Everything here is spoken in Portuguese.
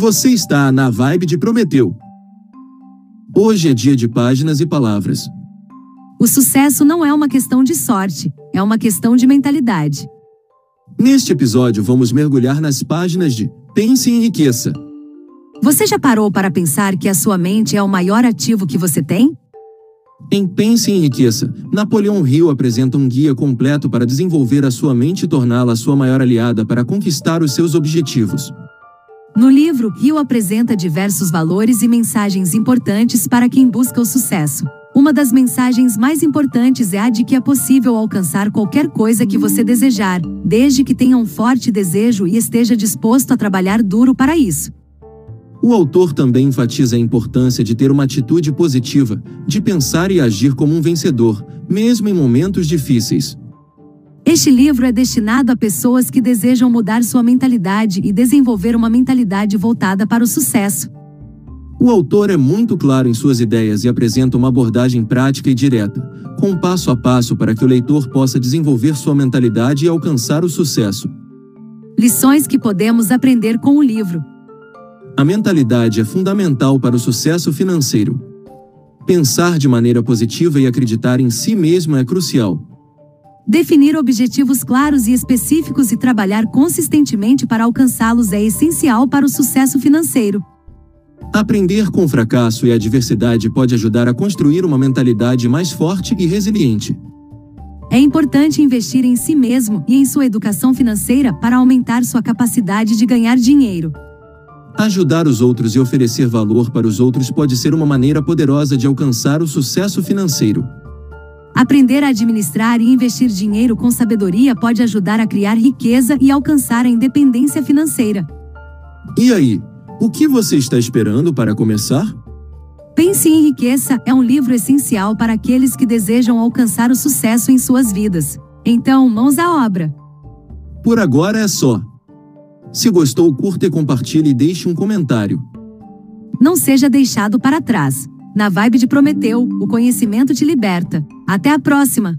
Você está na vibe de Prometeu. Hoje é dia de páginas e palavras. O sucesso não é uma questão de sorte, é uma questão de mentalidade. Neste episódio, vamos mergulhar nas páginas de Pense e Enriqueça. Você já parou para pensar que a sua mente é o maior ativo que você tem? Em Pense e Enriqueça, Napoleão Hill apresenta um guia completo para desenvolver a sua mente e torná-la sua maior aliada para conquistar os seus objetivos. No livro, Hill apresenta diversos valores e mensagens importantes para quem busca o sucesso. Uma das mensagens mais importantes é a de que é possível alcançar qualquer coisa que você desejar, desde que tenha um forte desejo e esteja disposto a trabalhar duro para isso. O autor também enfatiza a importância de ter uma atitude positiva, de pensar e agir como um vencedor, mesmo em momentos difíceis. Este livro é destinado a pessoas que desejam mudar sua mentalidade e desenvolver uma mentalidade voltada para o sucesso. O autor é muito claro em suas ideias e apresenta uma abordagem prática e direta, com um passo a passo para que o leitor possa desenvolver sua mentalidade e alcançar o sucesso. Lições que podemos aprender com o livro. A mentalidade é fundamental para o sucesso financeiro. Pensar de maneira positiva e acreditar em si mesmo é crucial. Definir objetivos claros e específicos e trabalhar consistentemente para alcançá-los é essencial para o sucesso financeiro. Aprender com fracasso e adversidade pode ajudar a construir uma mentalidade mais forte e resiliente. É importante investir em si mesmo e em sua educação financeira para aumentar sua capacidade de ganhar dinheiro. Ajudar os outros e oferecer valor para os outros pode ser uma maneira poderosa de alcançar o sucesso financeiro. Aprender a administrar e investir dinheiro com sabedoria pode ajudar a criar riqueza e alcançar a independência financeira. E aí, o que você está esperando para começar? Pense em Riqueza é um livro essencial para aqueles que desejam alcançar o sucesso em suas vidas. Então, mãos à obra. Por agora é só. Se gostou, curta e compartilhe e deixe um comentário. Não seja deixado para trás. Na vibe de Prometeu, o conhecimento te liberta. Até a próxima!